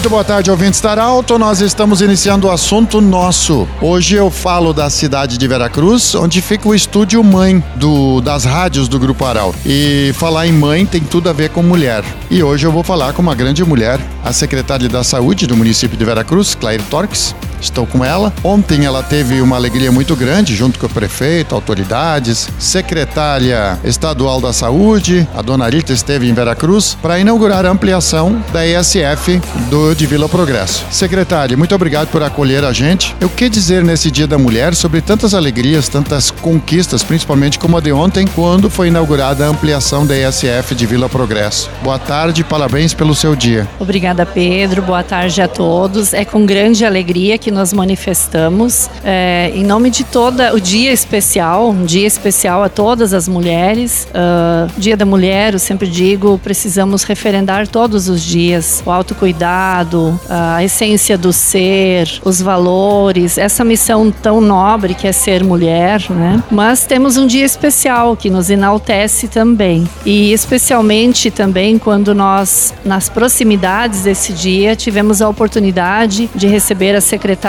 Muito boa tarde, ouvintes da Arauto. Nós estamos iniciando o assunto nosso. Hoje eu falo da cidade de Veracruz, onde fica o estúdio mãe do, das rádios do Grupo Arauto. E falar em mãe tem tudo a ver com mulher. E hoje eu vou falar com uma grande mulher, a secretária da Saúde do município de Veracruz, Claire Torques. Estou com ela. Ontem ela teve uma alegria muito grande, junto com o prefeito, autoridades, secretária estadual da Saúde, a dona Rita esteve em Veracruz, para inaugurar a ampliação da ESF do, de Vila Progresso. Secretária, muito obrigado por acolher a gente. Eu que dizer nesse Dia da Mulher sobre tantas alegrias, tantas conquistas, principalmente como a de ontem, quando foi inaugurada a ampliação da ESF de Vila Progresso. Boa tarde, parabéns pelo seu dia. Obrigada, Pedro. Boa tarde a todos. É com grande alegria que nós manifestamos, é, em nome de toda o dia especial, um dia especial a todas as mulheres. Uh, dia da Mulher, eu sempre digo, precisamos referendar todos os dias o autocuidado, a essência do ser, os valores, essa missão tão nobre que é ser mulher, né? Mas temos um dia especial que nos enaltece também. E especialmente também quando nós, nas proximidades desse dia, tivemos a oportunidade de receber a secretária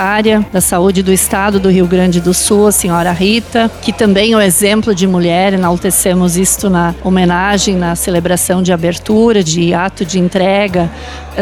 da Saúde do Estado do Rio Grande do Sul, a senhora Rita, que também é um exemplo de mulher, enaltecemos isto na homenagem, na celebração de abertura, de ato de entrega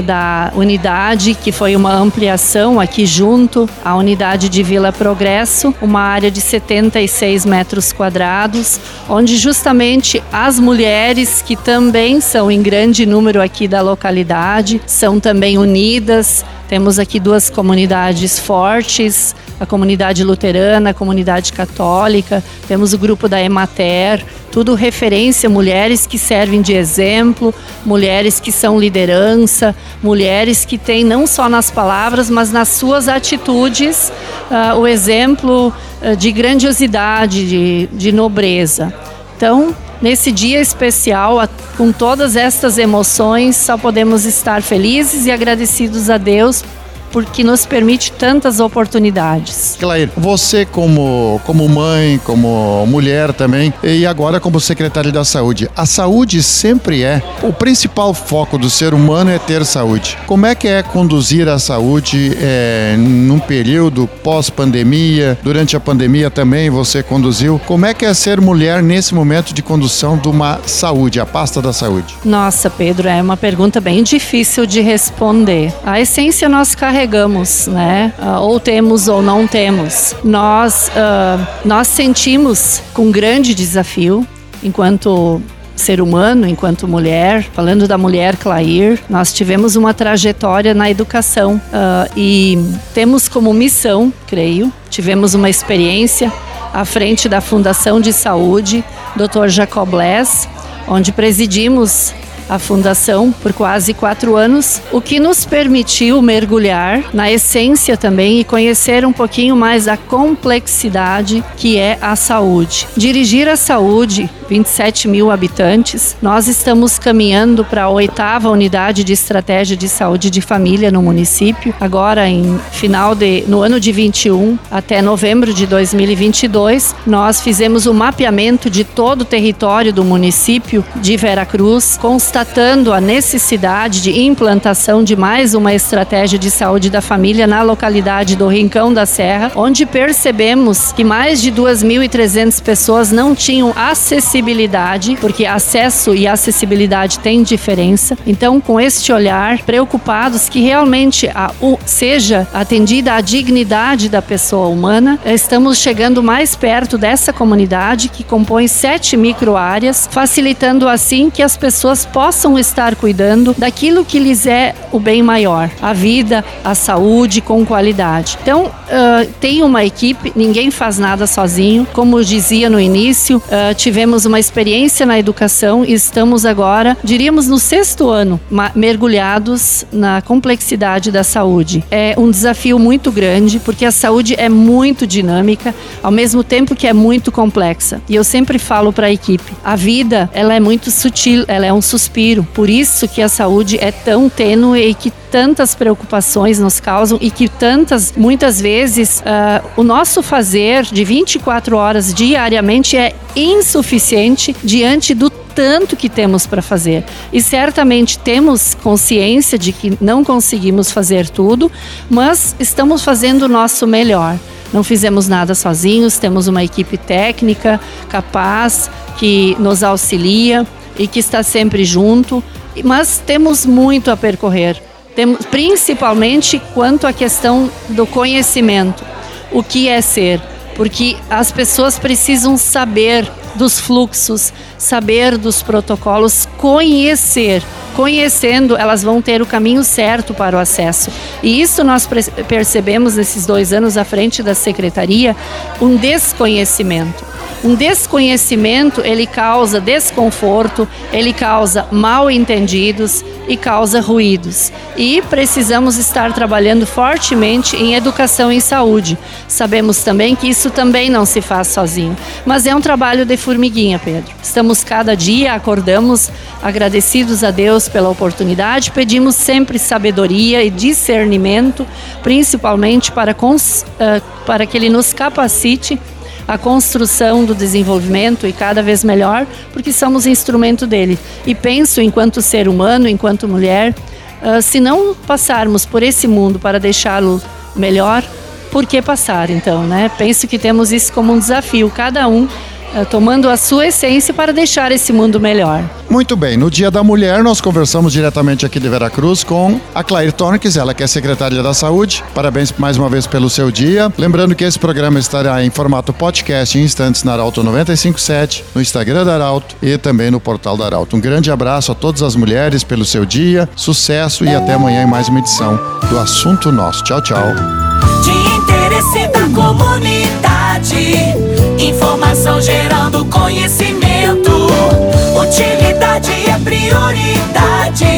da unidade, que foi uma ampliação aqui junto à unidade de Vila Progresso, uma área de 76 metros quadrados, onde justamente as mulheres que também são em grande número aqui da localidade, são também unidas. Temos aqui duas comunidades fortes, a comunidade luterana, a comunidade católica, temos o grupo da Emater, tudo referência, mulheres que servem de exemplo, mulheres que são liderança, mulheres que têm não só nas palavras, mas nas suas atitudes uh, o exemplo uh, de grandiosidade, de, de nobreza. Então, nesse dia especial, com todas estas emoções, só podemos estar felizes e agradecidos a Deus porque nos permite tantas oportunidades. Claire, você como, como mãe, como mulher também, e agora como secretária da saúde, a saúde sempre é o principal foco do ser humano é ter saúde. Como é que é conduzir a saúde é, num período pós-pandemia, durante a pandemia também você conduziu? Como é que é ser mulher nesse momento de condução de uma saúde, a pasta da saúde? Nossa, Pedro, é uma pergunta bem difícil de responder. A essência nós carregamos carregamos, né? Uh, ou temos ou não temos. Nós, uh, nós sentimos com grande desafio enquanto ser humano, enquanto mulher, falando da mulher Clair, nós tivemos uma trajetória na educação uh, e temos como missão, creio, tivemos uma experiência à frente da Fundação de Saúde, Dr. Jacob Less, onde presidimos a fundação por quase quatro anos, o que nos permitiu mergulhar na essência também e conhecer um pouquinho mais a complexidade que é a saúde. Dirigir a saúde 27 mil habitantes. Nós estamos caminhando para a oitava unidade de estratégia de saúde de família no município. Agora, em final de, no ano de 21 até novembro de 2022, nós fizemos o um mapeamento de todo o território do município de Veracruz, constatando a necessidade de implantação de mais uma estratégia de saúde da família na localidade do Rincão da Serra, onde percebemos que mais de 2.300 pessoas não tinham acessibilidade acessibilidade, porque acesso e acessibilidade têm diferença. Então, com este olhar, preocupados que realmente a, o, seja atendida a dignidade da pessoa humana, estamos chegando mais perto dessa comunidade que compõe sete microáreas, facilitando assim que as pessoas possam estar cuidando daquilo que lhes é o bem maior, a vida, a saúde com qualidade. Então, uh, tem uma equipe, ninguém faz nada sozinho. Como dizia no início, uh, tivemos uma experiência na educação e estamos agora, diríamos, no sexto ano, mergulhados na complexidade da saúde. É um desafio muito grande, porque a saúde é muito dinâmica, ao mesmo tempo que é muito complexa. E eu sempre falo para a equipe, a vida, ela é muito sutil, ela é um suspiro. Por isso que a saúde é tão tênue e que tantas preocupações nos causam e que tantas, muitas vezes, uh, o nosso fazer de 24 horas diariamente é insuficiente diante do tanto que temos para fazer. E certamente temos consciência de que não conseguimos fazer tudo, mas estamos fazendo o nosso melhor. Não fizemos nada sozinhos, temos uma equipe técnica capaz que nos auxilia e que está sempre junto, mas temos muito a percorrer. Temos, principalmente quanto à questão do conhecimento. O que é ser? Porque as pessoas precisam saber dos fluxos, saber dos protocolos, conhecer. Conhecendo, elas vão ter o caminho certo para o acesso. E isso nós percebemos nesses dois anos à frente da secretaria, um desconhecimento. Um desconhecimento, ele causa desconforto, ele causa mal entendidos e causa ruídos. E precisamos estar trabalhando fortemente em educação em saúde. Sabemos também que isso também não se faz sozinho, mas é um trabalho de formiguinha, Pedro. Estamos cada dia, acordamos agradecidos a Deus pela oportunidade, pedimos sempre sabedoria e discernimento, principalmente para, uh, para que Ele nos capacite a construção do desenvolvimento e cada vez melhor, porque somos instrumento dele. E penso, enquanto ser humano, enquanto mulher, uh, se não passarmos por esse mundo para deixá-lo melhor, por que passar então, né? Penso que temos isso como um desafio, cada um eh, tomando a sua essência para deixar esse mundo melhor. Muito bem, no Dia da Mulher nós conversamos diretamente aqui de Veracruz com a Claire Tonques, ela que é secretária da Saúde. Parabéns mais uma vez pelo seu dia. Lembrando que esse programa estará em formato podcast em instantes na Arauto 957, no Instagram da Arauto e também no portal da Arauto. Um grande abraço a todas as mulheres pelo seu dia, sucesso e até amanhã em mais uma edição do Assunto Nosso. Tchau, tchau. De interesse da comunidade. Informação gerando conhecimento. Utilidade é prioridade.